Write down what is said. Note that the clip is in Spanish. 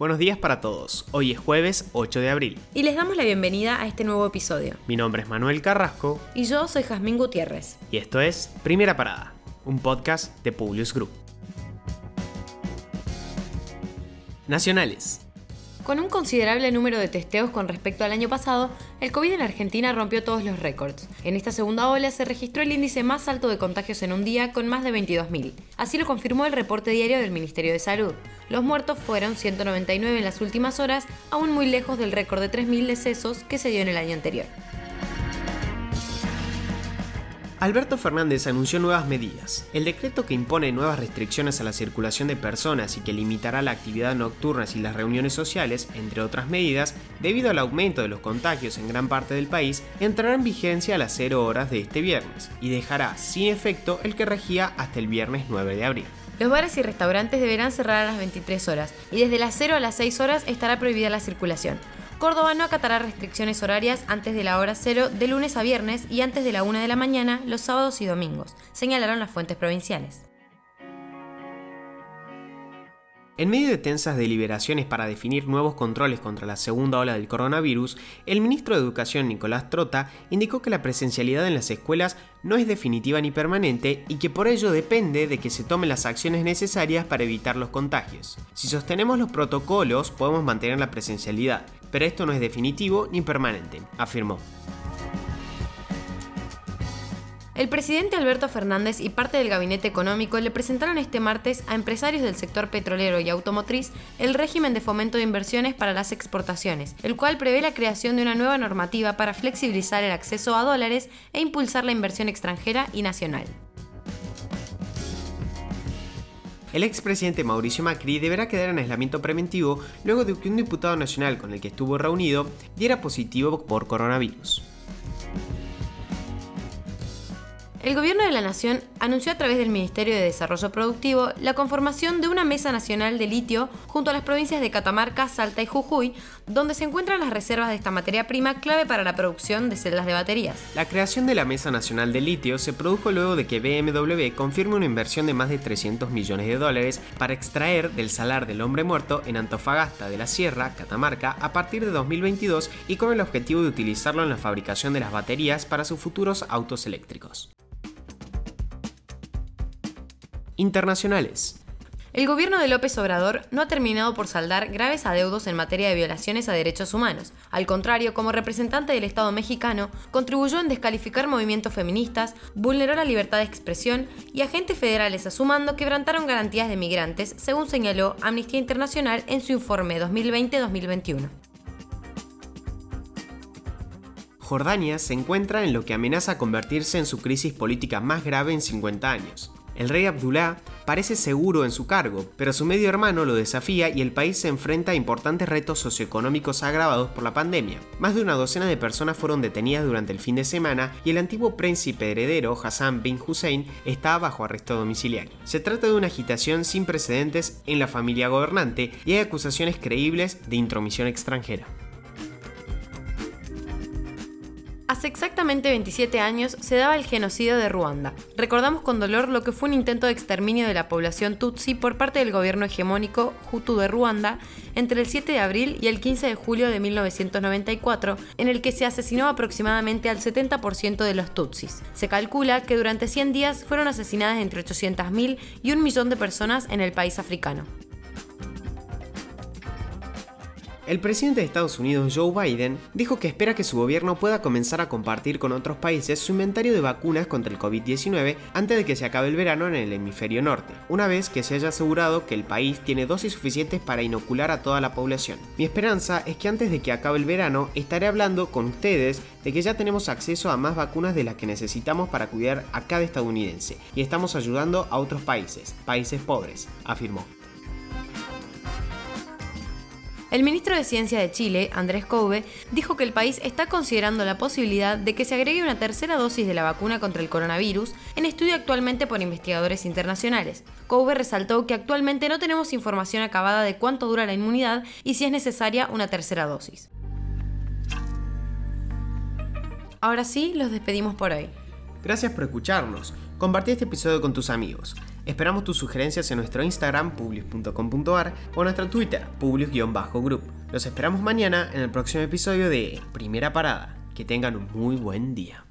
Buenos días para todos. Hoy es jueves 8 de abril. Y les damos la bienvenida a este nuevo episodio. Mi nombre es Manuel Carrasco. Y yo soy Jazmín Gutiérrez. Y esto es Primera Parada, un podcast de Publius Group. Nacionales. Con un considerable número de testeos con respecto al año pasado, el COVID en Argentina rompió todos los récords. En esta segunda ola se registró el índice más alto de contagios en un día con más de 22.000. Así lo confirmó el reporte diario del Ministerio de Salud. Los muertos fueron 199 en las últimas horas, aún muy lejos del récord de 3.000 decesos que se dio en el año anterior. Alberto Fernández anunció nuevas medidas. El decreto que impone nuevas restricciones a la circulación de personas y que limitará la actividad nocturna y las reuniones sociales, entre otras medidas, debido al aumento de los contagios en gran parte del país, entrará en vigencia a las 0 horas de este viernes y dejará sin efecto el que regía hasta el viernes 9 de abril. Los bares y restaurantes deberán cerrar a las 23 horas y desde las 0 a las 6 horas estará prohibida la circulación. Córdoba no acatará restricciones horarias antes de la hora cero de lunes a viernes y antes de la una de la mañana los sábados y domingos, señalaron las fuentes provinciales. En medio de tensas deliberaciones para definir nuevos controles contra la segunda ola del coronavirus, el ministro de Educación Nicolás Trota indicó que la presencialidad en las escuelas no es definitiva ni permanente y que por ello depende de que se tomen las acciones necesarias para evitar los contagios. Si sostenemos los protocolos podemos mantener la presencialidad, pero esto no es definitivo ni permanente, afirmó. El presidente Alberto Fernández y parte del gabinete económico le presentaron este martes a empresarios del sector petrolero y automotriz el régimen de fomento de inversiones para las exportaciones, el cual prevé la creación de una nueva normativa para flexibilizar el acceso a dólares e impulsar la inversión extranjera y nacional. El expresidente Mauricio Macri deberá quedar en aislamiento preventivo luego de que un diputado nacional con el que estuvo reunido diera positivo por coronavirus. El Gobierno de la Nación anunció a través del Ministerio de Desarrollo Productivo la conformación de una Mesa Nacional de Litio junto a las provincias de Catamarca, Salta y Jujuy, donde se encuentran las reservas de esta materia prima clave para la producción de celdas de baterías. La creación de la Mesa Nacional de Litio se produjo luego de que BMW confirme una inversión de más de 300 millones de dólares para extraer del salar del hombre muerto en Antofagasta de la Sierra, Catamarca, a partir de 2022 y con el objetivo de utilizarlo en la fabricación de las baterías para sus futuros autos eléctricos internacionales. El gobierno de López Obrador no ha terminado por saldar graves adeudos en materia de violaciones a derechos humanos. Al contrario, como representante del Estado mexicano, contribuyó en descalificar movimientos feministas, vulneró la libertad de expresión y agentes federales a su mando quebrantaron garantías de migrantes, según señaló Amnistía Internacional en su informe 2020-2021. Jordania se encuentra en lo que amenaza convertirse en su crisis política más grave en 50 años. El rey Abdullah parece seguro en su cargo, pero su medio hermano lo desafía y el país se enfrenta a importantes retos socioeconómicos agravados por la pandemia. Más de una docena de personas fueron detenidas durante el fin de semana y el antiguo príncipe heredero Hassan bin Hussein está bajo arresto domiciliario. Se trata de una agitación sin precedentes en la familia gobernante y hay acusaciones creíbles de intromisión extranjera. Hace exactamente 27 años se daba el genocidio de Ruanda. Recordamos con dolor lo que fue un intento de exterminio de la población Tutsi por parte del gobierno hegemónico Hutu de Ruanda entre el 7 de abril y el 15 de julio de 1994, en el que se asesinó aproximadamente al 70% de los Tutsis. Se calcula que durante 100 días fueron asesinadas entre 800.000 y un millón de personas en el país africano. El presidente de Estados Unidos, Joe Biden, dijo que espera que su gobierno pueda comenzar a compartir con otros países su inventario de vacunas contra el COVID-19 antes de que se acabe el verano en el hemisferio norte, una vez que se haya asegurado que el país tiene dosis suficientes para inocular a toda la población. Mi esperanza es que antes de que acabe el verano estaré hablando con ustedes de que ya tenemos acceso a más vacunas de las que necesitamos para cuidar a cada estadounidense y estamos ayudando a otros países, países pobres, afirmó. El ministro de Ciencia de Chile, Andrés Couve, dijo que el país está considerando la posibilidad de que se agregue una tercera dosis de la vacuna contra el coronavirus en estudio actualmente por investigadores internacionales. Couve resaltó que actualmente no tenemos información acabada de cuánto dura la inmunidad y si es necesaria una tercera dosis. Ahora sí, los despedimos por hoy. Gracias por escucharnos. Compartí este episodio con tus amigos. Esperamos tus sugerencias en nuestro Instagram, publius.com.ar o nuestro Twitter, publius-group. Los esperamos mañana en el próximo episodio de Primera Parada. Que tengan un muy buen día.